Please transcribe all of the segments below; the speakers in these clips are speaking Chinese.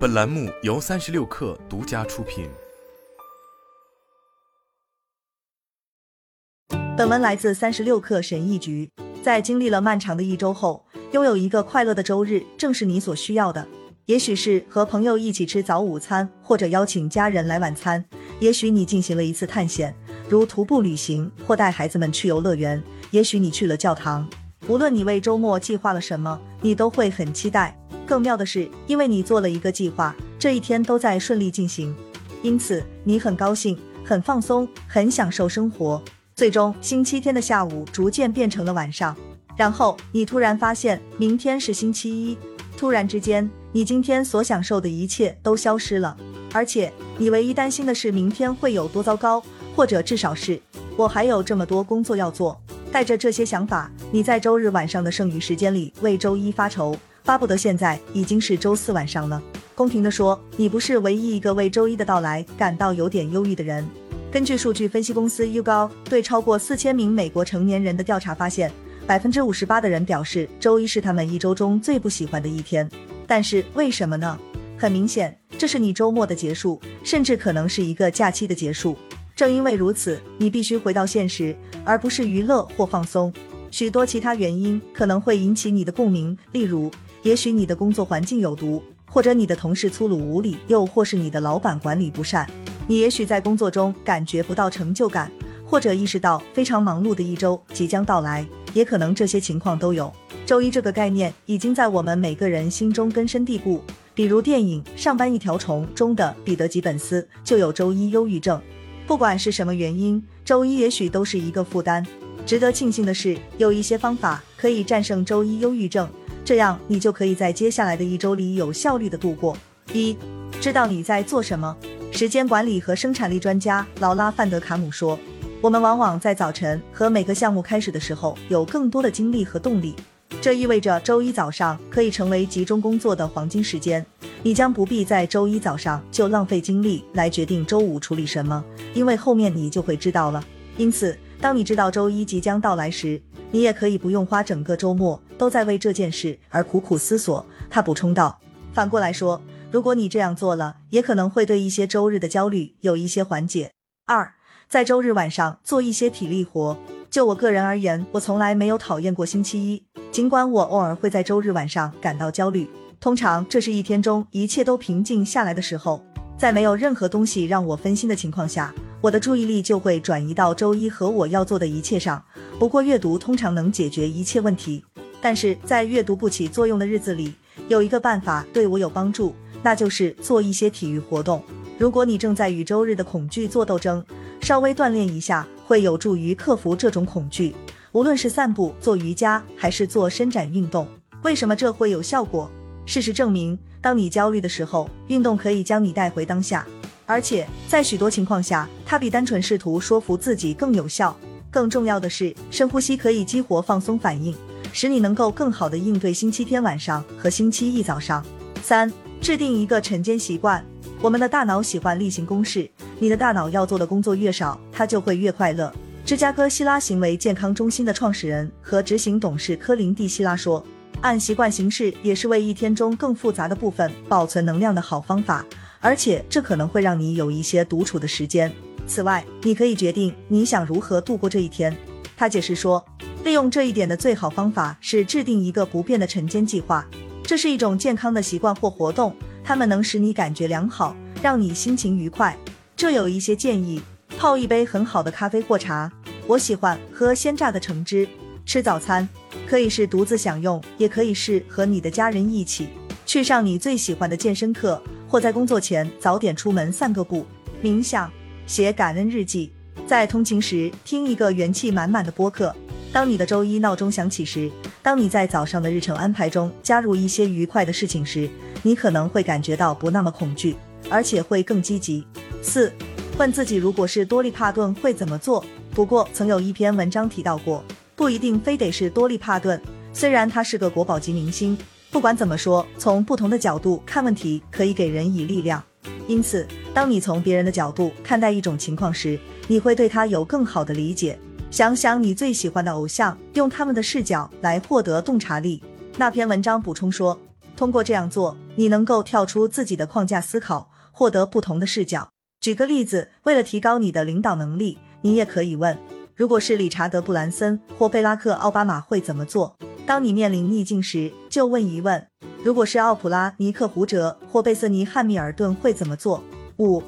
本栏目由三十六氪独家出品。本文来自三十六氪神译局。在经历了漫长的一周后，拥有一个快乐的周日，正是你所需要的。也许是和朋友一起吃早午餐，或者邀请家人来晚餐；也许你进行了一次探险，如徒步旅行，或带孩子们去游乐园；也许你去了教堂。无论你为周末计划了什么，你都会很期待。更妙的是，因为你做了一个计划，这一天都在顺利进行，因此你很高兴、很放松、很享受生活。最终，星期天的下午逐渐变成了晚上，然后你突然发现明天是星期一。突然之间，你今天所享受的一切都消失了，而且你唯一担心的是明天会有多糟糕，或者至少是我还有这么多工作要做。带着这些想法，你在周日晚上的剩余时间里为周一发愁。巴不得现在已经是周四晚上了。公平地说，你不是唯一一个为周一的到来感到有点忧郁的人。根据数据分析公司 u g o 对超过四千名美国成年人的调查发现，百分之五十八的人表示周一是他们一周中最不喜欢的一天。但是为什么呢？很明显，这是你周末的结束，甚至可能是一个假期的结束。正因为如此，你必须回到现实，而不是娱乐或放松。许多其他原因可能会引起你的共鸣，例如。也许你的工作环境有毒，或者你的同事粗鲁无礼，又或是你的老板管理不善。你也许在工作中感觉不到成就感，或者意识到非常忙碌的一周即将到来，也可能这些情况都有。周一这个概念已经在我们每个人心中根深蒂固。比如电影《上班一条虫》中的彼得·吉本斯就有周一忧郁症。不管是什么原因，周一也许都是一个负担。值得庆幸的是，有一些方法可以战胜周一忧郁症。这样，你就可以在接下来的一周里有效率的度过。一，知道你在做什么。时间管理和生产力专家劳拉·范德卡姆说：“我们往往在早晨和每个项目开始的时候有更多的精力和动力。这意味着周一早上可以成为集中工作的黄金时间。你将不必在周一早上就浪费精力来决定周五处理什么，因为后面你就会知道了。因此，当你知道周一即将到来时，你也可以不用花整个周末都在为这件事而苦苦思索。他补充道：“反过来说，如果你这样做了，也可能会对一些周日的焦虑有一些缓解。”二，在周日晚上做一些体力活。就我个人而言，我从来没有讨厌过星期一，尽管我偶尔会在周日晚上感到焦虑。通常这是一天中一切都平静下来的时候，在没有任何东西让我分心的情况下。我的注意力就会转移到周一和我要做的一切上。不过阅读通常能解决一切问题，但是在阅读不起作用的日子里，有一个办法对我有帮助，那就是做一些体育活动。如果你正在与周日的恐惧做斗争，稍微锻炼一下会有助于克服这种恐惧。无论是散步、做瑜伽，还是做伸展运动，为什么这会有效果？事实证明，当你焦虑的时候，运动可以将你带回当下。而且在许多情况下，它比单纯试图说服自己更有效。更重要的是，深呼吸可以激活放松反应，使你能够更好的应对星期天晚上和星期一早上。三、制定一个晨间习惯。我们的大脑喜欢例行公事，你的大脑要做的工作越少，它就会越快乐。芝加哥希拉行为健康中心的创始人和执行董事科林蒂希拉说：“按习惯行事也是为一天中更复杂的部分保存能量的好方法。”而且这可能会让你有一些独处的时间。此外，你可以决定你想如何度过这一天。他解释说，利用这一点的最好方法是制定一个不变的晨间计划。这是一种健康的习惯或活动，它们能使你感觉良好，让你心情愉快。这有一些建议：泡一杯很好的咖啡或茶。我喜欢喝鲜榨的橙汁。吃早餐可以是独自享用，也可以是和你的家人一起去上你最喜欢的健身课。或在工作前早点出门散个步，冥想，写感恩日记，在通勤时听一个元气满满的播客。当你的周一闹钟响起时，当你在早上的日程安排中加入一些愉快的事情时，你可能会感觉到不那么恐惧，而且会更积极。四，问自己如果是多利帕顿会怎么做。不过曾有一篇文章提到过，不一定非得是多利帕顿，虽然他是个国宝级明星。不管怎么说，从不同的角度看问题，可以给人以力量。因此，当你从别人的角度看待一种情况时，你会对他有更好的理解。想想你最喜欢的偶像，用他们的视角来获得洞察力。那篇文章补充说，通过这样做，你。能够跳出自己的框架思考，获得不同的视角。举个例子，为了提高你的领导能力，你也可以问：如果是理查德·布兰森或贝拉克·奥巴马会怎么做？当你面临逆境时，就问一问：如果是奥普拉、尼克·胡哲或贝瑟尼·汉密尔顿会怎么做？五，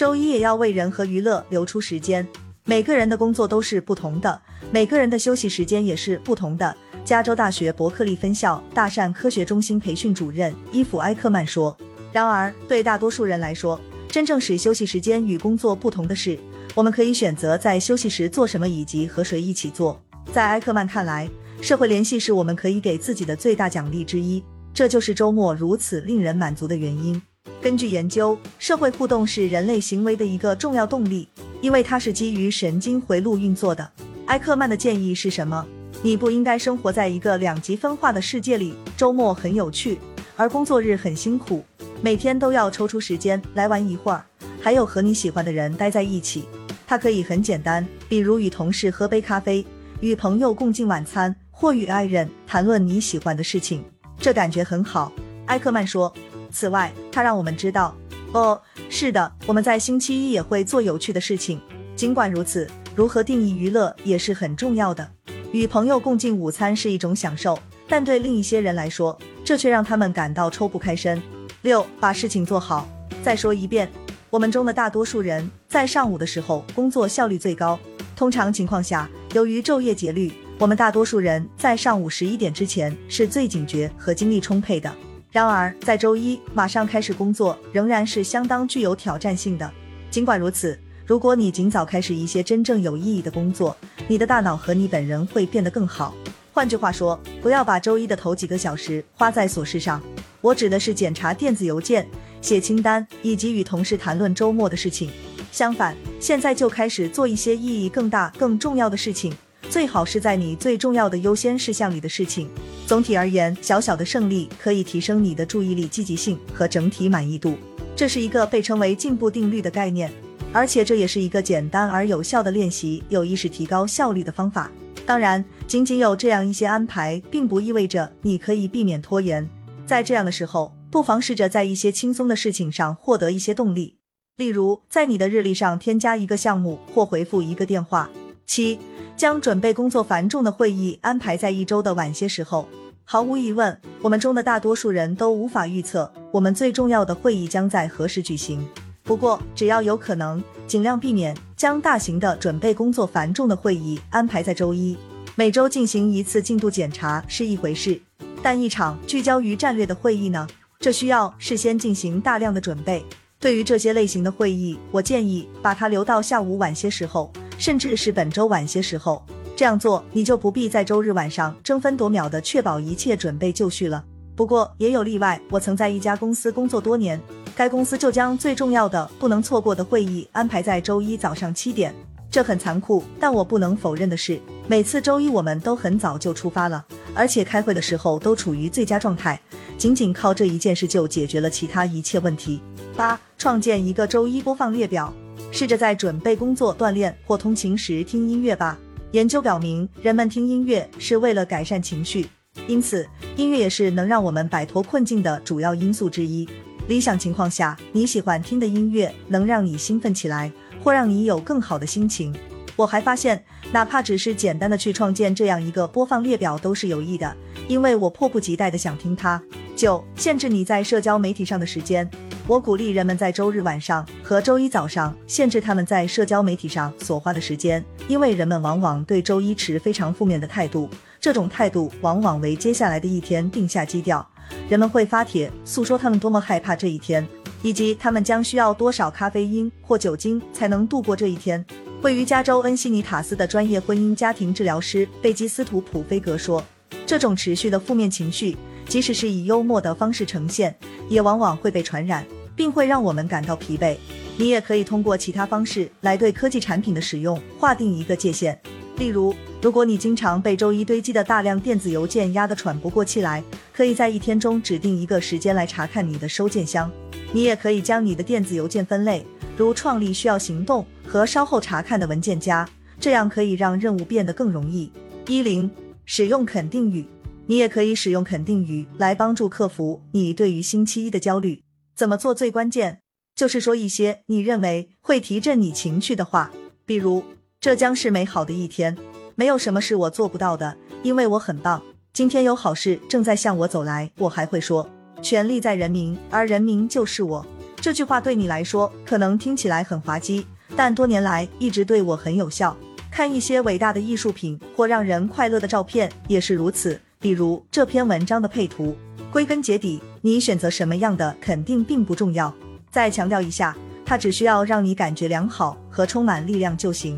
周一也要为人和娱乐留出时间。每个人的工作都是不同的，每个人的休息时间也是不同的。加州大学伯克利分校大善科学中心培训主任伊夫·埃克曼说：“然而，对大多数人来说，真正使休息时间与工作不同的是，我们可以选择在休息时做什么以及和谁一起做。”在埃克曼看来，社会联系是我们可以给自己的最大奖励之一，这就是周末如此令人满足的原因。根据研究，社会互动是人类行为的一个重要动力，因为它是基于神经回路运作的。埃克曼的建议是什么？你不应该生活在一个两极分化的世界里。周末很有趣，而工作日很辛苦。每天都要抽出时间来玩一会儿，还有和你喜欢的人待在一起。它可以很简单，比如与同事喝杯咖啡，与朋友共进晚餐，或与爱人谈论你喜欢的事情。这感觉很好，埃克曼说。此外，他让我们知道，哦，是的，我们在星期一也会做有趣的事情。尽管如此，如何定义娱乐也是很重要的。与朋友共进午餐是一种享受，但对另一些人来说，这却让他们感到抽不开身。六，把事情做好。再说一遍，我们中的大多数人在上午的时候工作效率最高。通常情况下，由于昼夜节律，我们大多数人在上午十一点之前是最警觉和精力充沛的。然而，在周一马上开始工作仍然是相当具有挑战性的。尽管如此，如果你尽早开始一些真正有意义的工作，你的大脑和你本人会变得更好。换句话说，不要把周一的头几个小时花在琐事上。我指的是检查电子邮件、写清单以及与同事谈论周末的事情。相反，现在就开始做一些意义更大、更重要的事情，最好是在你最重要的优先事项里的事情。总体而言，小小的胜利可以提升你的注意力积极性和整体满意度。这是一个被称为进步定律的概念。而且这也是一个简单而有效的练习有意识提高效率的方法。当然，仅仅有这样一些安排，并不意味着你可以避免拖延。在这样的时候，不妨试着在一些轻松的事情上获得一些动力，例如在你的日历上添加一个项目或回复一个电话。七，将准备工作繁重的会议安排在一周的晚些时候。毫无疑问，我们中的大多数人都无法预测我们最重要的会议将在何时举行。不过，只要有可能，尽量避免将大型的准备工作繁重的会议安排在周一。每周进行一次进度检查是一回事，但一场聚焦于战略的会议呢？这需要事先进行大量的准备。对于这些类型的会议，我建议把它留到下午晚些时候，甚至是本周晚些时候。这样做，你就不必在周日晚上争分夺秒地确保一切准备就绪了。不过也有例外，我曾在一家公司工作多年，该公司就将最重要的、不能错过的会议安排在周一早上七点。这很残酷，但我不能否认的是，每次周一我们都很早就出发了，而且开会的时候都处于最佳状态。仅仅靠这一件事就解决了其他一切问题。八、创建一个周一播放列表，试着在准备工作、锻炼或通勤时听音乐吧。研究表明，人们听音乐是为了改善情绪。因此，音乐也是能让我们摆脱困境的主要因素之一。理想情况下，你喜欢听的音乐能让你兴奋起来，或让你有更好的心情。我还发现，哪怕只是简单的去创建这样一个播放列表都是有益的，因为我迫不及待的想听它。九、限制你在社交媒体上的时间。我鼓励人们在周日晚上和周一早上限制他们在社交媒体上所花的时间，因为人们往往对周一持非常负面的态度。这种态度往往为接下来的一天定下基调。人们会发帖诉说他们多么害怕这一天，以及他们将需要多少咖啡因或酒精才能度过这一天。位于加州恩西尼塔斯的专业婚姻家庭治疗师贝基斯图普菲格说：“这种持续的负面情绪，即使是以幽默的方式呈现，也往往会被传染，并会让我们感到疲惫。你也可以通过其他方式来对科技产品的使用划定一个界限，例如。”如果你经常被周一堆积的大量电子邮件压得喘不过气来，可以在一天中指定一个时间来查看你的收件箱。你也可以将你的电子邮件分类，如创立需要行动和稍后查看的文件夹，这样可以让任务变得更容易。一零，使用肯定语。你也可以使用肯定语来帮助克服你对于星期一的焦虑。怎么做最关键？就是说一些你认为会提振你情绪的话，比如这将是美好的一天，没有什么是我做不到的，因为我很棒。今天有好事正在向我走来。我还会说，权力在人民，而人民就是我。这句话对你来说可能听起来很滑稽，但多年来一直对我很有效。看一些伟大的艺术品或让人快乐的照片也是如此。比如这篇文章的配图。归根结底，你选择什么样的肯定并不重要。再强调一下，它只需要让你感觉良好和充满力量就行。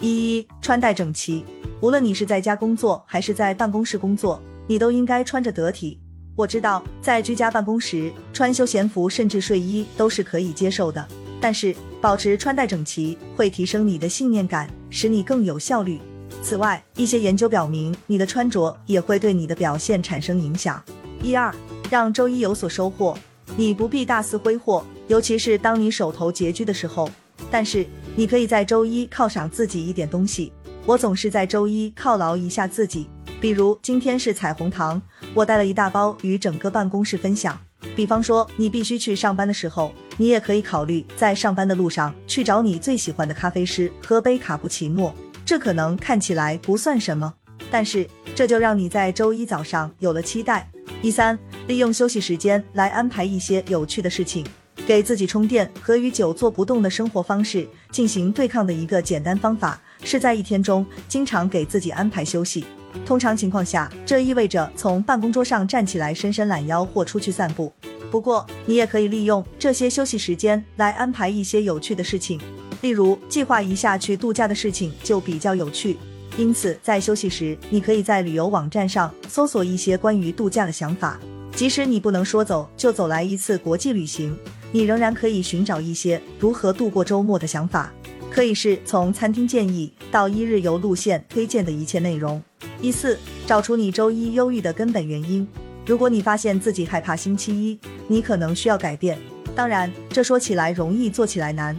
一一穿戴整齐，无论你是在家工作还是在办公室工作，你都应该穿着得体。我知道，在居家办公时穿休闲服甚至睡衣都是可以接受的，但是保持穿戴整齐会提升你的信念感，使你更有效率。此外，一些研究表明，你的穿着也会对你的表现产生影响。一二，让周一有所收获，你不必大肆挥霍，尤其是当你手头拮据的时候。但是，你可以在周一犒赏自己一点东西。我总是在周一犒劳一下自己。比如今天是彩虹糖，我带了一大包与整个办公室分享。比方说，你必须去上班的时候，你也可以考虑在上班的路上去找你最喜欢的咖啡师喝杯卡布奇诺。这可能看起来不算什么，但是这就让你在周一早上有了期待。第三，利用休息时间来安排一些有趣的事情，给自己充电和与久坐不动的生活方式进行对抗的一个简单方法，是在一天中经常给自己安排休息。通常情况下，这意味着从办公桌上站起来伸伸懒腰或出去散步。不过，你也可以利用这些休息时间来安排一些有趣的事情，例如计划一下去度假的事情就比较有趣。因此，在休息时，你可以在旅游网站上搜索一些关于度假的想法。即使你不能说走就走来一次国际旅行，你仍然可以寻找一些如何度过周末的想法。可以是从餐厅建议到一日游路线推荐的一切内容。一四，找出你周一忧郁的根本原因。如果你发现自己害怕星期一，你可能需要改变。当然，这说起来容易，做起来难。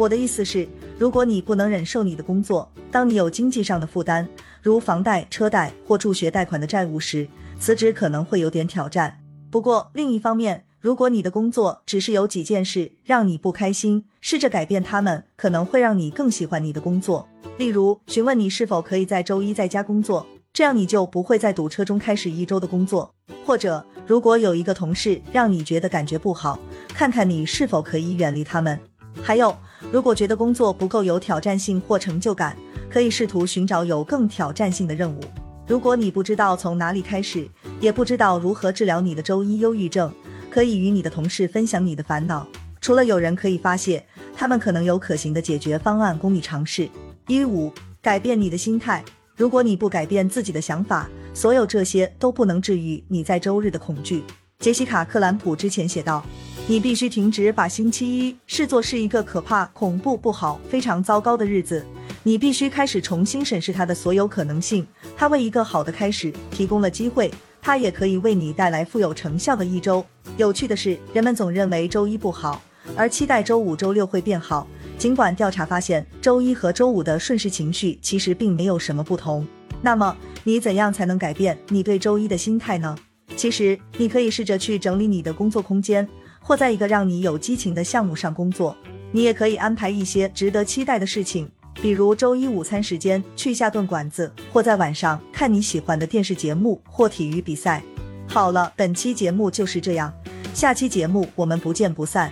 我的意思是，如果你不能忍受你的工作，当你有经济上的负担，如房贷、车贷或助学贷款的债务时，辞职可能会有点挑战。不过另一方面，如果你的工作只是有几件事让你不开心，试着改变它们，可能会让你更喜欢你的工作。例如，询问你是否可以在周一在家工作，这样你就不会在堵车中开始一周的工作。或者，如果有一个同事让你觉得感觉不好，看看你是否可以远离他们。还有，如果觉得工作不够有挑战性或成就感，可以试图寻找有更挑战性的任务。如果你不知道从哪里开始，也不知道如何治疗你的周一忧郁症。可以与你的同事分享你的烦恼，除了有人可以发泄，他们可能有可行的解决方案供你尝试。一五，改变你的心态。如果你不改变自己的想法，所有这些都不能治愈你在周日的恐惧。杰西卡·克兰普之前写道：“你必须停止把星期一视作是一个可怕、恐怖、不好、非常糟糕的日子。你必须开始重新审视它的所有可能性。它为一个好的开始提供了机会。”它也可以为你带来富有成效的一周。有趣的是，人们总认为周一不好，而期待周五、周六会变好。尽管调查发现，周一和周五的顺势情绪其实并没有什么不同。那么，你怎样才能改变你对周一的心态呢？其实，你可以试着去整理你的工作空间，或在一个让你有激情的项目上工作。你也可以安排一些值得期待的事情。比如周一午餐时间去下顿馆子，或在晚上看你喜欢的电视节目或体育比赛。好了，本期节目就是这样，下期节目我们不见不散。